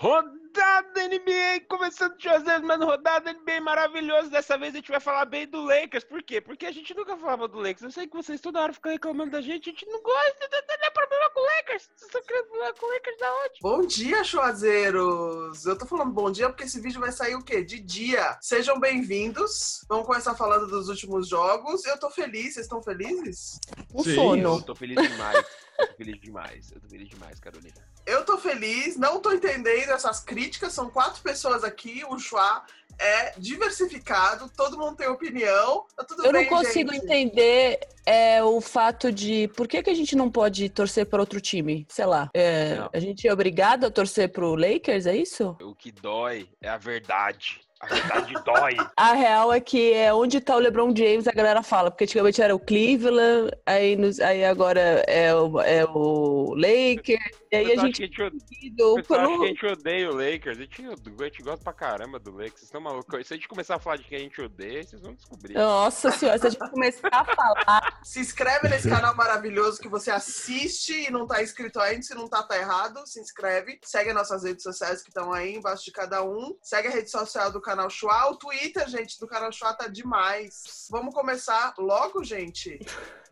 Hun Rodada NBA, começando de José, mano, rodada NBA maravilhoso. Dessa vez a gente vai falar bem do Lakers. Por quê? Porque a gente nunca falava do Lakers. Eu sei que vocês toda hora ficam reclamando da gente. A gente não gosta, não tem problema com o Lakers. Vocês estão querendo problema com o Lakers da onde? Bom dia, chuazeiros! Eu tô falando bom dia porque esse vídeo vai sair o quê? De dia. Sejam bem-vindos. Vamos começar falando dos últimos jogos. Eu tô feliz, vocês estão felizes? O Sim, sono. Eu tô feliz demais. Eu tô feliz demais. Eu tô feliz demais, Carolina. Eu tô feliz, não tô entendendo essas críticas. São quatro pessoas aqui, o Chua é diversificado, todo mundo tem opinião. Tá tudo Eu não bem, consigo gente. entender é, o fato de por que, que a gente não pode torcer para outro time? Sei lá. É, Não. a gente é obrigado a torcer pro Lakers, é isso? O que dói é a verdade. A dói. A real é que é onde tá o LeBron James, a galera fala, porque antigamente era o Cleveland, aí, nos- aí agora é o, é o Lakers, e aí a gente que a gente O pessoal acha que a gente odeia o Lakers. A gente, a gente gosta pra caramba do Lakers. Vocês estão malucos? Se a gente começar a falar de quem a gente odeia, vocês vão descobrir. Nossa senhora, se a gente começar a falar, Se inscreve nesse canal maravilhoso que você assiste e não tá inscrito ainda. Se não tá, tá errado. Se inscreve. Segue as nossas redes sociais que estão aí embaixo de cada um. Segue a rede social do canal Chua. O Twitter, gente, do canal Chua tá demais. Vamos começar logo, gente.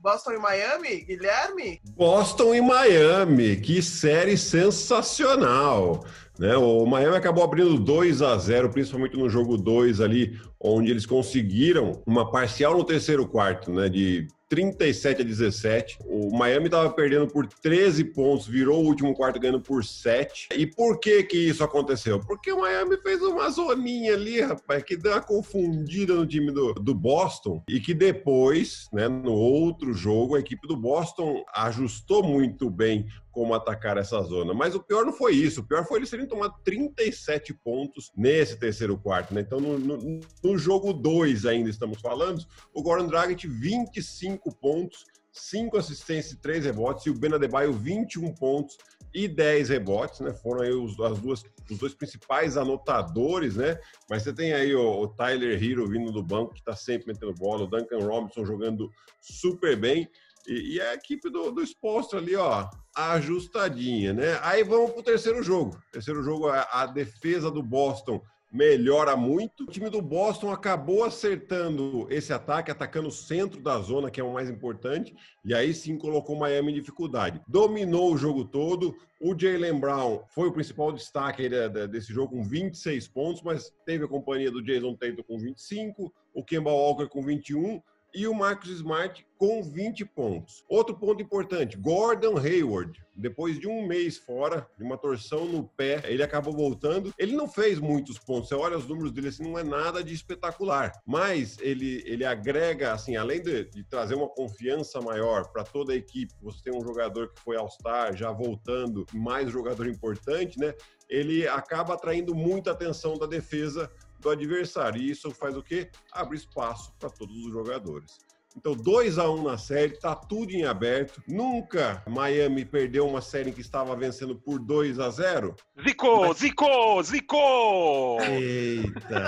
Boston e Miami? Guilherme? Boston e Miami, que série sensacional. Né? O Miami acabou abrindo 2 a 0, principalmente no jogo 2 ali, onde eles conseguiram uma parcial no terceiro quarto, né, de 37 a 17. O Miami estava perdendo por 13 pontos, virou o último quarto ganhando por 7. E por que que isso aconteceu? Porque o Miami fez uma zoninha ali, rapaz, que deu uma confundida no time do, do Boston e que depois, né, no outro jogo, a equipe do Boston ajustou muito bem como atacar essa zona. Mas o pior não foi isso. O pior foi eles terem tomado 37 pontos nesse terceiro quarto. Né? Então, no, no- no jogo 2 ainda estamos falando, o Goran Dragic 25 pontos, 5 assistências e 3 rebotes, e o Ben Adebayo 21 pontos e 10 rebotes, né? Foram aí os, as duas, os dois principais anotadores, né? Mas você tem aí o, o Tyler Hero vindo do banco, que está sempre metendo bola, o Duncan Robinson jogando super bem. E, e a equipe do, do exposto ali, ó, ajustadinha, né? Aí vamos pro terceiro jogo. Terceiro jogo, a, a defesa do Boston melhora muito. O time do Boston acabou acertando esse ataque, atacando o centro da zona, que é o mais importante, e aí sim colocou o Miami em dificuldade. Dominou o jogo todo. O Jalen Brown foi o principal destaque desse jogo com 26 pontos, mas teve a companhia do Jason Tatum com 25, o Kemba Walker com 21 e o Marcus Smart com 20 pontos. Outro ponto importante, Gordon Hayward, depois de um mês fora, de uma torção no pé, ele acabou voltando. Ele não fez muitos pontos, você olha os números dele assim, não é nada de espetacular, mas ele, ele agrega, assim, além de, de trazer uma confiança maior para toda a equipe, você tem um jogador que foi All-Star, já voltando, mais jogador importante, né? Ele acaba atraindo muita atenção da defesa do adversário. E isso faz o quê? Abre espaço para todos os jogadores. Então, 2 a 1 na série, tá tudo em aberto. Nunca Miami perdeu uma série que estava vencendo por 2 a 0. Zico, Zico, Zico! Eita!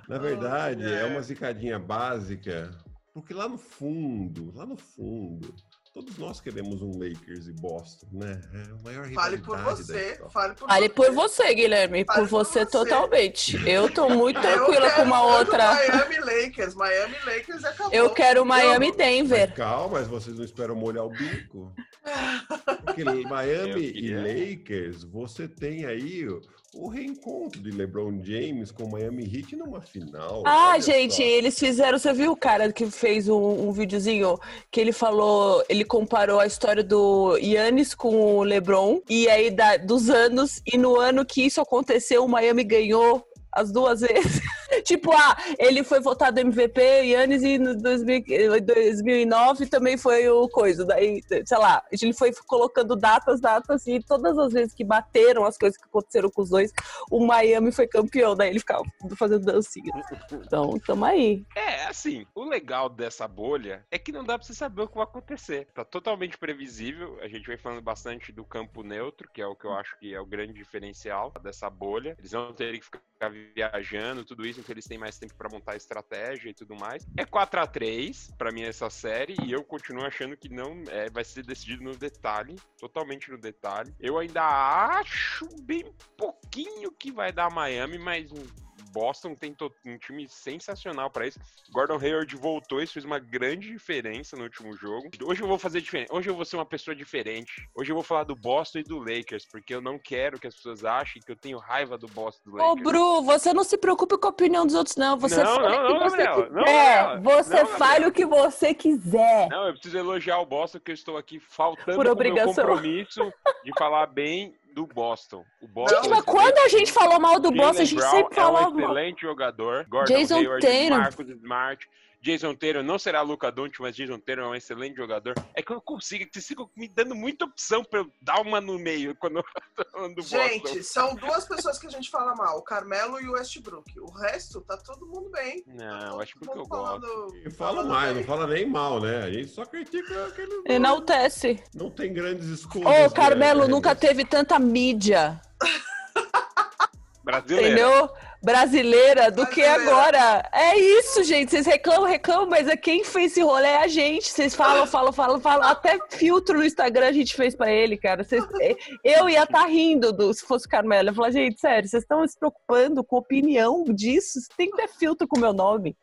Na verdade, é uma zicadinha básica, porque lá no fundo, lá no fundo, todos nós queremos um Lakers e Boston, né? É a maior Fale por você. Fale por Fale você. por você, Guilherme, Fale por por você você. totalmente. Eu tô muito tranquila quero com uma outra. Miami Lakers. Miami Lakers acabou. Eu quero Miami Eu- Denver. Mas calma, mas vocês não esperam molhar o bico. Porque Miami e. Lakers, você tem aí o, reencontro de LeBron James com Miami Heat numa final. Ah, gente, só. eles fizeram. Você viu o cara que fez um, um videozinho que ele falou, ele comparou a história do Yannis com o LeBron e aí da- dos anos e no ano que isso aconteceu, o Miami ganhou as duas vezes. tipo, ah, ele foi votado MVP, Yannis, e 2000 2009 também foi o coisa. Daí, sei lá, ele foi colocando datas, datas, e todas as vezes que bateram as coisas que aconteceram com os dois, o Miami foi campeão. Daí ele ficava fazendo dancinha. Então, tamo aí. É, assim, o legal dessa bolha é que não dá pra você saber o que vai acontecer. Tá totalmente previsível. A gente vem falando bastante do campo neutro, que é o que eu acho que é o grande diferencial dessa bolha. Eles não terem que ficar viajando, tudo isso. Então eles têm mais tempo para montar estratégia e tudo mais. É 4 a 3 para mim essa série e eu continuo achando que não é, vai ser decidido no detalhe, totalmente no detalhe. Eu ainda acho bem pouquinho que vai dar Miami, mas Boston tem um time sensacional para isso. Gordon Hayward voltou e fez uma grande diferença no último jogo. Hoje eu vou fazer diferente. Hoje eu vou ser uma pessoa diferente. Hoje eu vou falar do Boston e do Lakers, porque eu não quero que as pessoas achem que eu tenho raiva do Boston e do Lakers. Ô, Bru, você não se preocupe com a opinião dos outros, não. Você não, fala não, o que não, você quiser. Não. Você Não, fale o que você quiser. Não, eu preciso elogiar o Boston, porque eu estou aqui faltando Por meu compromisso de falar bem do Boston. O Boston Gente, é mas quando a gente falou mal do Boston, a gente sempre é falava um mal. excelente jogador. Gordon Jason Hayward, Tatum. Marcus Smart. Jason Taylor não será Luca Doncic, mas Jason Taylor é um excelente jogador. É que eu consigo, que vocês ficam me dando muita opção pra eu dar uma no meio quando eu tô falando do Boston. Gente, são duas pessoas que a gente fala mal, o Carmelo e o Westbrook. O resto, tá todo mundo bem. Tá Não, acho que eu mundo gosto. falando- E fala falando mais, bem. não fala nem mal, né? A gente só critica aquele. Enaltece. Não tem grandes escolhas. Ô, Carmelo né? nunca teve tanta mídia, Brasileiro. entendeu? Brasileira do que Brasileira. agora. É isso, gente. Vocês reclamam, reclamam, mas é quem fez esse rolê é a gente. Vocês falam, falam, falam, falam. Até filtro no Instagram a gente fez pra ele, cara. Vocês- eu ia estar rindo do, se fosse o Carmelo. Eu falar, gente, sério, vocês estão se preocupando com a opinião disso? Você tem que ter filtro com o meu nome.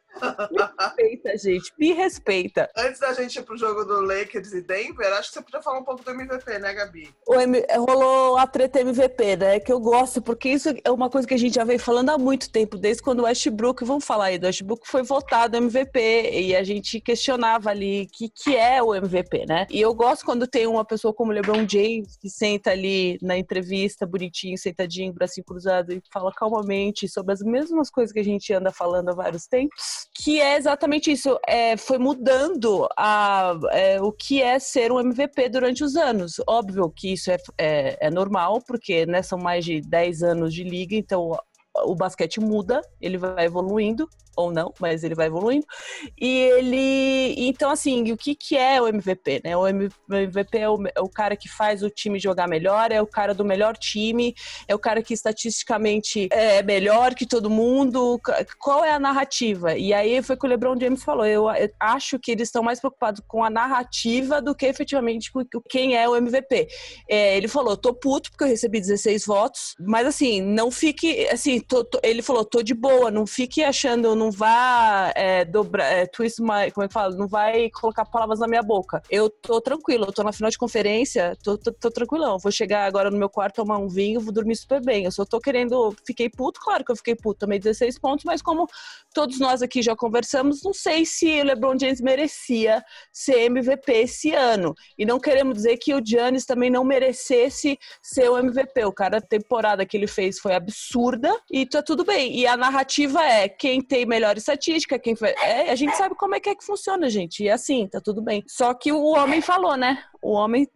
Me respeita, gente. Me respeita. Antes da gente ir pro jogo do Lakers e Denver, acho que você podia falar um pouco do MVP, né, Gabi? O M- rolou a treta MVP, né? Que eu gosto, porque isso é uma coisa que a gente já vem falando há muito tempo, desde quando o Westbrook, vamos falar aí, do Westbrook foi votado MVP e a gente questionava ali o que, que é o MVP, né? E eu gosto quando tem uma pessoa como o LeBron James que senta ali na entrevista, bonitinho, sentadinho, bracinho cruzado e fala calmamente sobre as mesmas coisas que a gente anda falando há vários tempos, que é exatamente isso. É, foi mudando a, é, o que é ser um MVP durante os anos. Óbvio que isso é, é, é normal, porque né, são mais de 10 anos de liga, então o basquete muda, ele vai evoluindo, ou não, mas ele vai evoluindo. E ele. Então, assim, o que, que é o MVP, né? O MVP é o, é o cara que faz o time jogar melhor, é o cara do melhor time, é o cara que estatisticamente é melhor que todo mundo. Qual é a narrativa? E aí foi o que o LeBron James falou. Eu, eu acho que eles estão mais preocupados com a narrativa do que efetivamente com quem é o MVP. É, ele falou, tô puto porque eu recebi 16 votos, mas assim, não fique, assim, tô- tô- ele falou, tô de boa, não fique achando, não vá é, dobrar, é, twist my, como é que fala, não vai colocar palavras na minha boca. Eu tô tranquilo, eu tô na final de conferência, tô, tô, tô tranquilão, vou chegar agora no meu quarto, tomar um vinho, vou dormir super bem, eu só tô querendo, fiquei puto, claro que eu fiquei puto, tomei 16 pontos, mas como todos nós aqui já conversamos, não sei se o LeBron James merecia ser MVP esse ano. E não queremos dizer que o Giannis também não merecesse ser o MVP. O cara, a temporada que ele fez foi absurda e tá tudo bem. E a narrativa é quem tem melhor estatística, quem foi. É, a gente sabe como é que é que funciona, gente. E assim, tá tudo bem. Só que o homem falou, né? O homem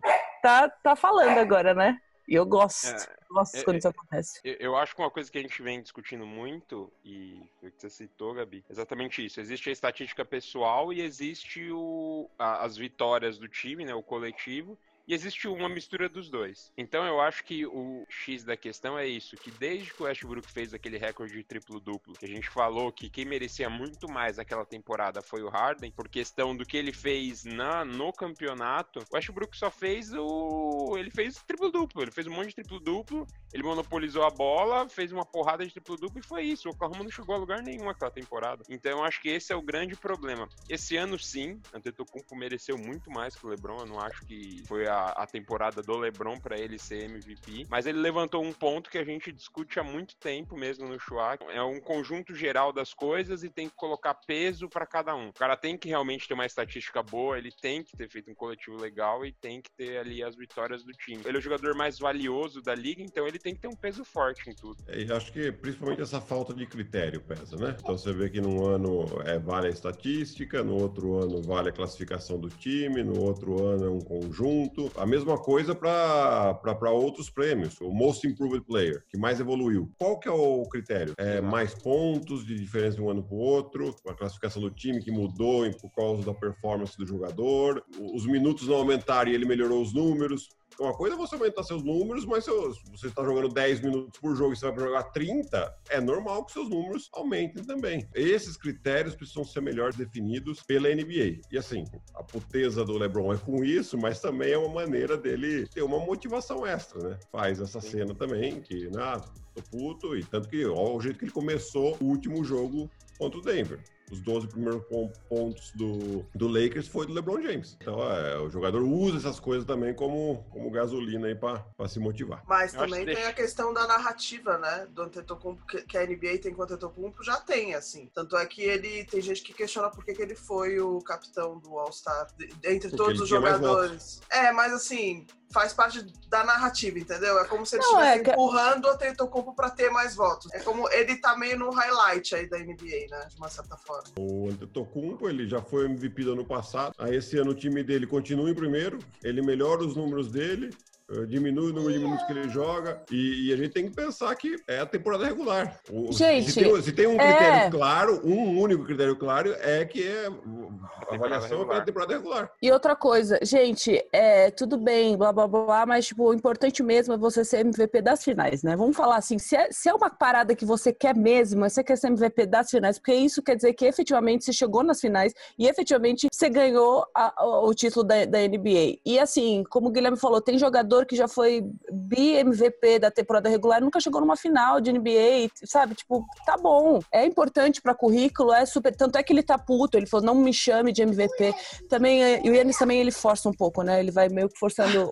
tá, tá falando agora, né? E eu gosto. É, gosto é, quando isso acontece. Eu, eu acho que uma coisa que a gente vem discutindo muito, e foi o que você citou, Gabi, é exatamente isso. Existe a estatística pessoal e existe o, a- as vitórias do time, né, o coletivo, e existe uma mistura dos dois. Então eu acho que o X da questão é isso, que desde que o Westbrook fez aquele recorde de triplo-duplo, que a gente falou que quem merecia muito mais aquela temporada foi o Harden, por questão do que ele fez na, no campeonato, o Westbrook só fez o... ele fez triplo-duplo, ele fez um monte de triplo-duplo, ele monopolizou a bola, fez uma porrada de triplo-duplo e foi isso. O Oklahoma não chegou a lugar nenhum aquela temporada. Então eu acho que esse é o grande problema. Esse ano, sim, Antetokounmpo mereceu muito mais que o LeBron. Eu não acho que foi a temporada do LeBron para ele ser MVP. Mas ele levantou um ponto que a gente discute há muito tempo mesmo no Chua. É um conjunto geral das coisas e tem que colocar peso para cada um. O cara tem que realmente ter uma estatística boa, ele tem que ter feito um coletivo legal e tem que ter ali as vitórias do time. Ele é o jogador mais valioso da liga, então ele tem que ter um peso forte em tudo. É, acho que principalmente essa falta de critério pesa, né? Então você vê que num ano é, vale a estatística, no outro ano vale a classificação do time, no outro ano é um conjunto. A mesma coisa para outros prêmios. O Most Improved Player, que mais evoluiu. Qual que é o critério? É mais pontos de diferença de um ano para o outro, a classificação do time que mudou por causa da performance do jogador, os minutos não aumentaram e ele melhorou os números. Uma coisa é você aumentar seus números, mas se você está jogando 10 minutos por jogo e você vai jogar 30, é normal que seus números aumentem também. Esses critérios precisam ser melhor definidos pela NBA. E assim, a puteza do LeBron é com isso, mas também é uma maneira dele ter uma motivação extra, né? Faz essa cena também, que, né, tô puto, e tanto que, ó, o jeito que ele começou o último jogo contra o Denver os 12 primeiros pontos do, do Lakers foi do LeBron James. Então, é, o jogador usa essas coisas também como, como gasolina aí para se motivar. Mas também tem a questão da narrativa, né? Do Antetokounmpo, que, que a NBA tem com o Antetokounmpo, já tem, assim. Tanto é que ele, tem gente que questiona por que, que ele foi o capitão do All-Star, entre Porque todos os jogadores. É, mas assim, faz parte da narrativa, entendeu? É como se ele estivesse é que... empurrando o Antetokounmpo para ter mais votos. É como ele tá meio no highlight aí da NBA, né? De uma certa forma. O Antetokounmpo, ele já foi MVP do ano passado. Aí esse ano o time dele continua em primeiro, ele melhora os números dele, diminui o número de minutos que ele joga e, e, a gente tem que pensar que é a temporada regular. O, gente, se tem, se tem um critério é... claro, um único critério claro é que é a avaliação é pela temporada regular. E outra coisa, gente, é tudo bem, blá blá blá, mas tipo, o importante mesmo é você ser MVP das finais, né? Vamos falar assim, se é, se é uma parada que você quer mesmo, você quer ser MVP das finais, porque isso quer dizer que efetivamente você chegou nas finais e efetivamente você ganhou a, o título da, da NBA. E assim, como o Guilherme falou, tem jogador jogador que já foi bi-MVP da temporada regular nunca chegou numa final de NBA, sabe? Tipo, tá bom. É importante para currículo, é super. Tanto é que ele tá puto, ele falou, não me chame de MVP. Também, e o Yannis também ele força um pouco, né? Ele vai meio que forçando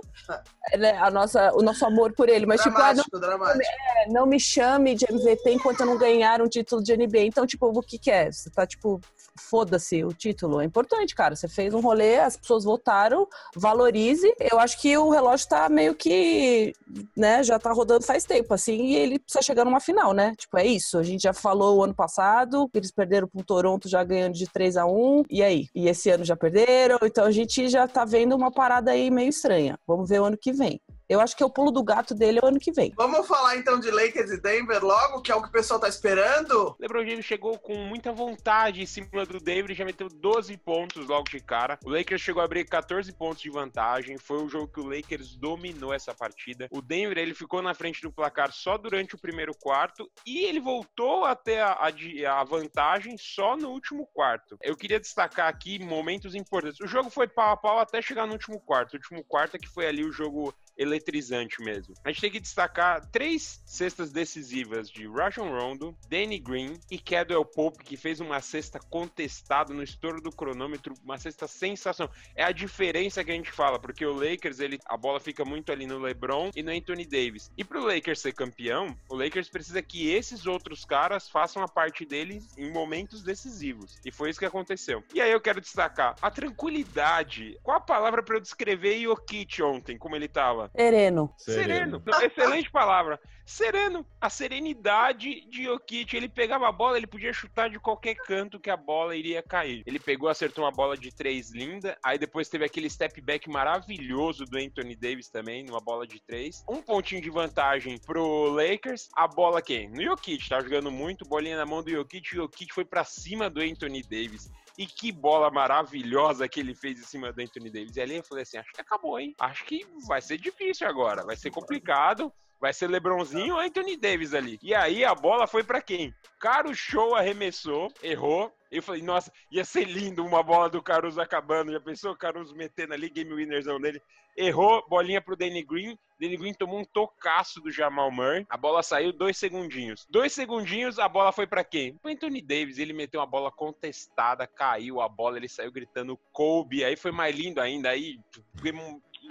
né, a nossa, o nosso amor por ele. Mas, dramático, tipo, ah, não, é, não me chame de MVP enquanto eu não ganhar um título de NBA. Então, tipo, o que que é? Você tá, tipo, foda-se o título. É importante, cara. Você fez um rolê, as pessoas votaram, valorize. Eu acho que o relógio tá meio que, né, já tá rodando faz tempo, assim, e ele precisa chegar numa final, né? Tipo, é isso. A gente já falou o ano passado, eles perderam pro Toronto já ganhando de 3 a 1 e aí? E esse ano já perderam, então a gente já tá vendo uma parada aí meio estranha. Vamos ver o ano que vem. Eu acho que é o pulo do gato dele é o ano que vem. Vamos falar então de Lakers e Denver logo, que é o que o pessoal tá esperando? LeBron James chegou com muita vontade em cima do Denver, já meteu 12 pontos logo de cara. O Lakers chegou a abrir 14 pontos de vantagem. Foi um jogo que o Lakers dominou essa partida. O Denver ele ficou na frente do placar só durante o primeiro quarto e ele voltou até a, a, a vantagem só no último quarto. Eu queria destacar aqui momentos importantes. O jogo foi pau a pau até chegar no último quarto. O último quarto é que foi ali o jogo eletrizante mesmo. A gente tem que destacar três cestas decisivas de Rajon Rondo, Danny Green e Cadwell Pope, que fez uma cesta contestada no estouro do cronômetro, uma cesta sensacional. É a diferença que a gente fala, porque o Lakers, ele, a bola fica muito ali no LeBron e no Anthony Davis. E pro Lakers ser campeão, o Lakers precisa que esses outros caras façam a parte deles em momentos decisivos. E foi isso que aconteceu. E aí eu quero destacar a tranquilidade. Qual a palavra para eu descrever Jokic ontem, como ele tava? Sereno. Sereno. Sereno. Excelente palavra. Sereno. A serenidade de Jokic. Ele pegava a bola, ele podia chutar de qualquer canto que a bola iria cair. Ele pegou, acertou uma bola de três linda. Aí depois teve aquele step back maravilhoso do Anthony Davis também, numa bola de três. Um pontinho de vantagem pro Lakers. A bola quem? No Jokic. Tá jogando muito, bolinha na mão do Jokic. O Jokic foi para cima do Anthony Davis. E que bola maravilhosa que ele fez em cima do Anthony Davis. E ali eu falei assim: acho que acabou, hein? Acho que vai ser difícil agora, vai ser complicado. Vai ser LeBronzinho ou Anthony Davis ali. E aí a bola foi para quem? Caro Show arremessou, errou. Eu falei, nossa, ia ser lindo uma bola do Caruso acabando. Já pensou o Caruso metendo ali, game winnerzão dele. Errou, bolinha pro Danny Green. Danny Green tomou um tocaço do Jamal Murray. A bola saiu dois segundinhos. Dois segundinhos, a bola foi para quem? O Anthony Davis. Ele meteu uma bola contestada, caiu a bola, ele saiu gritando Kobe. Aí foi mais lindo ainda. Aí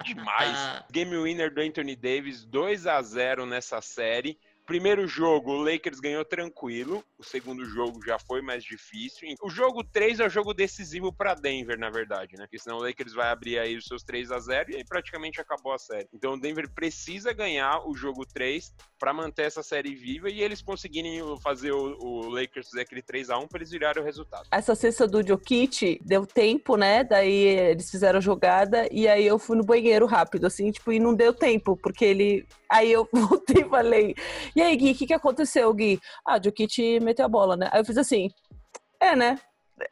demais. Game winner do Anthony Davis, 2 a 0 nessa série. Primeiro jogo, o Lakers ganhou tranquilo. O segundo jogo já foi mais difícil. O jogo 3 é o jogo decisivo para Denver, na verdade, né? Porque senão o Lakers vai abrir aí os seus 3 a 0 e aí praticamente acabou a série. Então o Denver precisa ganhar o jogo 3 para manter essa série viva e eles conseguirem fazer o, o Lakers fazer aquele 3 a 1 para eles virarem o resultado. Essa cesta do Jokic deu tempo, né? Daí eles fizeram a jogada e aí eu fui no banheiro rápido, assim, tipo, e não deu tempo, porque ele Aí eu voltei e falei, e aí, Gui, o que, que aconteceu, Gui? Ah, Jokic meteu a bola, né? Aí eu fiz assim, é, né?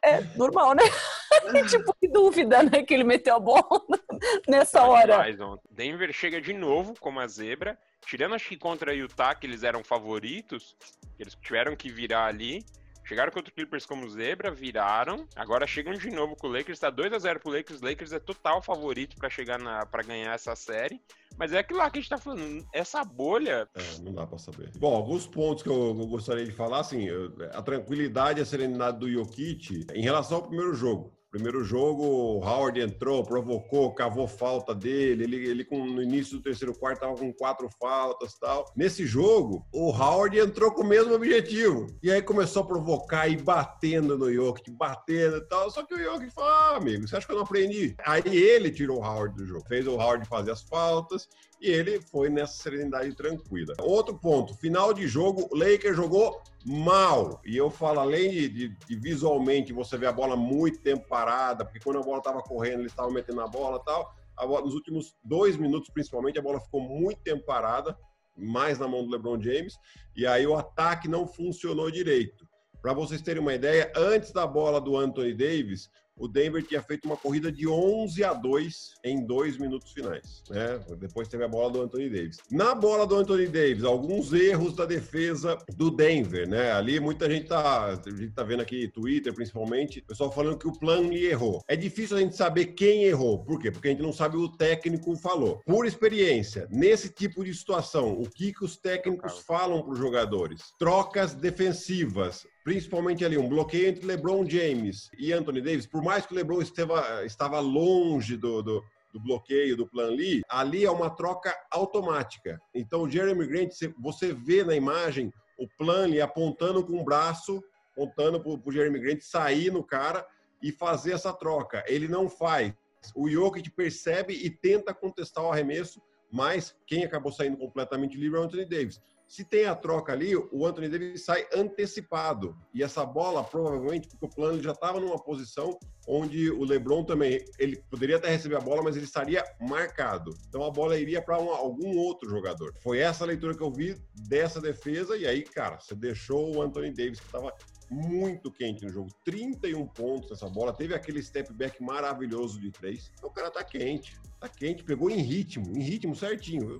É normal, né? tipo, que dúvida, né? Que ele meteu a bola nessa hora. Denver chega de novo como a zebra. Tirando acho que contra Utah, que eles eram favoritos, eles tiveram que virar ali. Chegaram contra o Clippers como zebra, viraram. Agora chegam de novo com o Lakers. Tá 2 a 0 pro Lakers. Lakers é total favorito para chegar na para ganhar essa série. Mas é aquilo lá que a gente tá falando. Essa bolha. É, não dá para saber. Bom, alguns pontos que eu, eu gostaria de falar, assim, a tranquilidade e a serenidade do Jokic em relação ao primeiro jogo. Primeiro jogo, o Howard entrou, provocou, cavou falta dele. Ele, ele com, no início do terceiro quarto estava com quatro faltas tal. Nesse jogo, o Howard entrou com o mesmo objetivo. E aí começou a provocar e batendo no Jokic, batendo e tal. Só que o Jokic falou: ah, amigo, você acha que eu não aprendi? Aí ele tirou o Howard do jogo, fez o Howard fazer as faltas e ele foi nessa serenidade tranquila. Outro ponto, final de jogo, o Lakers jogou mal. E eu falo, além de, de, de, visualmente você ver a bola muito tempo parada, porque quando a bola estava correndo, eles estavam metendo a bola e tal. A bola, nos últimos dois minutos, principalmente, a bola ficou muito tempo parada, mais na mão do LeBron James, e aí o ataque não funcionou direito. Para vocês terem uma ideia, antes da bola do Anthony Davis, o Denver tinha feito uma corrida de 11 a 2 em dois minutos finais. Né? Depois teve a bola do Anthony Davis. Na bola do Anthony Davis, alguns erros da defesa do Denver. Né? Ali muita gente tá, a gente tá vendo aqui, Twitter principalmente, pessoal falando que o Plumlee errou. É difícil a gente saber quem errou. Por quê? Porque a gente não sabe o técnico falou. Por experiência, nesse tipo de situação, o que, que os técnicos falam para os jogadores? Trocas defensivas principalmente ali um bloqueio entre LeBron James e Anthony Davis, por mais que o LeBron esteva, estava longe do, do, do bloqueio do plan Lee, ali é uma troca automática. Então o Jeremy Grant, você vê na imagem o plan Lee apontando com o braço, apontando para o Jeremy Grant sair no cara e fazer essa troca. Ele não faz. O Jokic percebe e tenta contestar o arremesso, mas quem acabou saindo completamente livre é o Anthony Davis. Se tem a troca ali, o Anthony Davis sai antecipado. E essa bola, provavelmente, porque o plano já estava numa posição onde o LeBron também, ele poderia até receber a bola, mas ele estaria marcado. Então a bola iria para algum outro jogador. Foi essa a leitura que eu vi dessa defesa. E aí, cara, você deixou o Anthony Davis, que estava muito quente no jogo. 31 pontos nessa bola. Teve aquele step back maravilhoso de três. Então o cara tá quente. Tá quente, pegou em ritmo, em ritmo certinho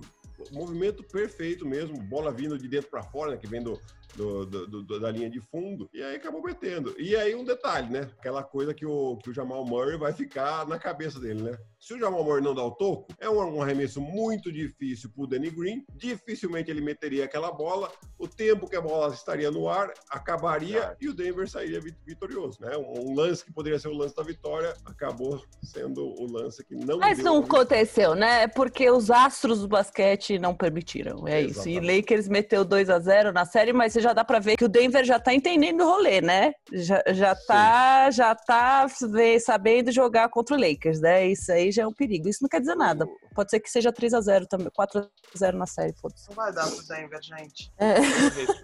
movimento perfeito mesmo, bola vindo de dentro para fora, né, que vem do, do, do, do, da linha de fundo, e aí acabou metendo. E aí um detalhe, né? Aquela coisa que o, que o Jamal Murray vai ficar na cabeça dele, né? Se o Jamal Murray não dá o toco, é um, um arremesso muito difícil pro Danny Green, dificilmente ele meteria aquela bola, o tempo que a bola estaria no ar acabaria e o Denver sairia vitorioso, né? Um, um, lance que poderia ser o lance da vitória acabou sendo o lance que não Mas não aconteceu, né? Porque os astros do basquete não permitiram, é Exatamente. isso. E Lakers meteu 2 a 0 na série, mas você já dá para ver que o Denver já tá entendendo o rolê, né? Já, já tá, já tá sabendo jogar contra o Lakers, né? Isso aí já é um perigo. Isso não quer dizer nada. Pode ser que seja 3 a 0 também, 4 a 0 na série, foda-se. Não vai dar pro Denver, gente. É.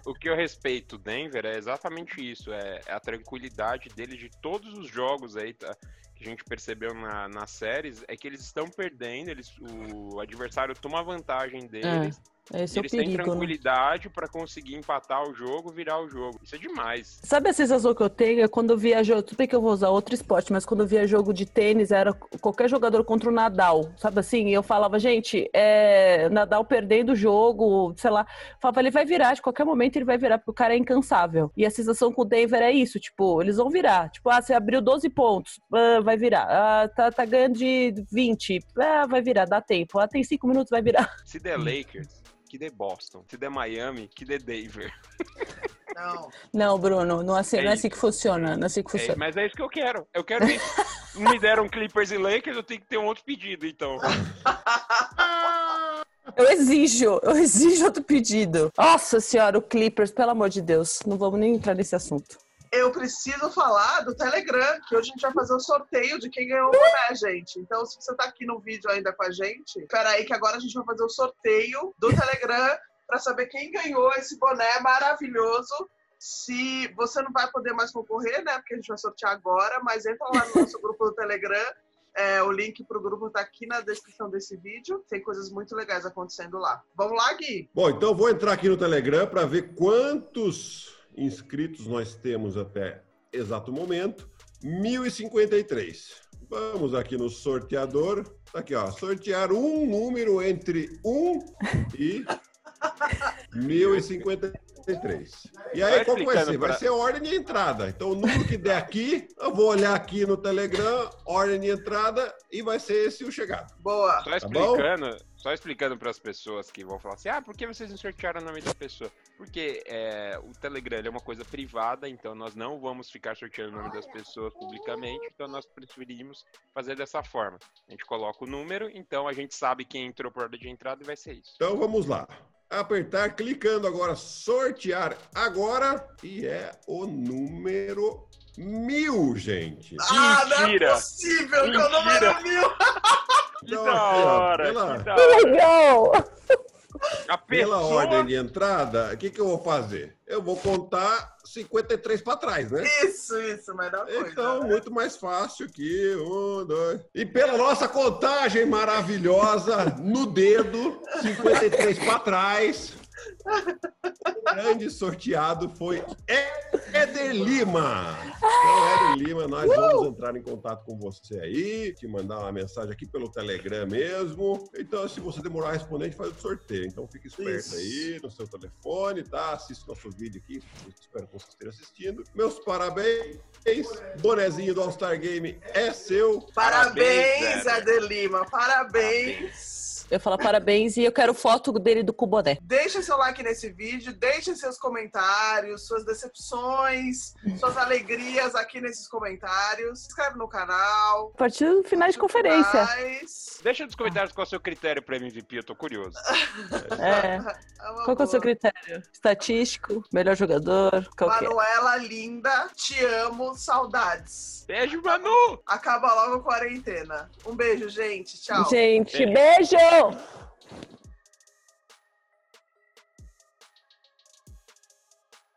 O que eu respeito o Denver é exatamente isso, é, é a tranquilidade dele de todos os jogos aí, tá? Que a gente percebeu na, nas séries é que eles estão perdendo, eles, o adversário toma vantagem deles. É. Esse eles é o perigo, têm né? tranquilidade né? para conseguir empatar o jogo, virar o jogo. Isso é demais. Sabe a sensação que eu tenho? É quando eu via jogo. Tudo bem que eu vou usar outro esporte, mas quando eu via jogo de tênis, era qualquer jogador contra o Nadal. Sabe assim? E eu falava, gente, é Nadal perdendo o jogo, sei lá. Falava, ele vai virar, de qualquer momento ele vai virar, porque o cara é incansável. E a sensação com o Denver é isso, tipo, eles vão virar. Tipo, ah, você abriu 12 pontos, ah, vai virar. Ah, tá, tá ganhando de 20, ah, vai virar, dá tempo. Ah, tem 5 minutos, vai virar. Se der Lakers que dê Boston. Se der Miami, que dê Denver. Não. Não, Bruno, não, assim, é não é assim que funciona. Não é assim que é, funciona. É, mas é isso que eu quero. Eu quero isso. não me deram Clippers e Lakers, eu tenho que ter um outro pedido, então. Eu exijo, eu exijo outro pedido. Nossa senhora, o Clippers, pelo amor de Deus. Não vamos nem entrar nesse assunto eu preciso falar do Telegram, que hoje a gente vai fazer o sorteio de quem ganhou o boné, gente. Então, se você tá aqui no vídeo ainda com a gente, espera aí que agora a gente vai fazer o sorteio do Telegram para saber quem ganhou esse boné maravilhoso. Se você não vai poder mais concorrer, né? Porque a gente vai sortear agora, mas entra lá no nosso grupo do Telegram. É, o link para o grupo está aqui na descrição desse vídeo. Tem coisas muito legais acontecendo lá. Vamos lá, Gui? Bom, então vou entrar aqui no Telegram para ver quantos inscritos nós temos até exato momento. 1053. Vamos aqui no sorteador. Tá aqui, ó. Sortear um número entre 1 e 1053. E aí, Vai qual vai ser? Vai pra- ser ordem de entrada. Então, o número que der aqui, eu vou olhar aqui no Telegram, ordem de entrada, e vai ser esse o chegado. Boa. Só Tá bom? explicando, só explicando para as pessoas que vão falar assim, ah, por que vocês não sortearam o nome da pessoa? Porque é, o Telegram ele é uma coisa privada, então nós não vamos ficar sorteando o nome das pessoas publicamente, então nós preferimos fazer dessa forma. A gente coloca o número, então a gente sabe quem entrou por ordem de entrada e vai ser isso. Então, vamos lá. Apertar, clicando agora, sortear agora, e é o número mil, gente. Ah, não é Mentira. possível que o Mentira. número mil. Que da hora, pela- que da Que hora. legal! A Pela ordem de entrada, o que, que eu vou fazer? Eu vou contar 53 para trás, né? Isso, isso, melhor coisa. Então, muito mais fácil que um, dois. E pela nossa contagem maravilhosa, no dedo, 53 para trás. O grande sorteado foi Éder Lima. Então, Éder Lima, nós vamos entrar em contato com você aí, te mandar uma mensagem aqui pelo Telegram mesmo. Então, se você demorar a responder, a gente faz o sorteio. Então, fique esperto Isso. aí no seu telefone, tá? Assista nosso vídeo aqui. Espero que você esteja assistindo. Meus parabéns. Bonezinho do All-Star Game é seu. Parabéns, Parabéns. Eder Lima. Parabéns. Eu ia falar parabéns e eu quero foto dele do Cuboné. Deixe seu like nesse vídeo, deixe seus comentários, suas decepções, suas alegrias aqui nesses comentários. Se inscreve no canal. A partir do final de conferência. Mas... Deixa nos comentários qual é o seu critério para MVP, eu tô curioso. É. Qual que é o seu critério? Estatístico? Melhor jogador? Qual é? Manuela, linda, te amo, saudades. Beijo, Manu! Acaba logo a quarentena. Um beijo, gente. Tchau. Gente, Beijo. beijo! Oh.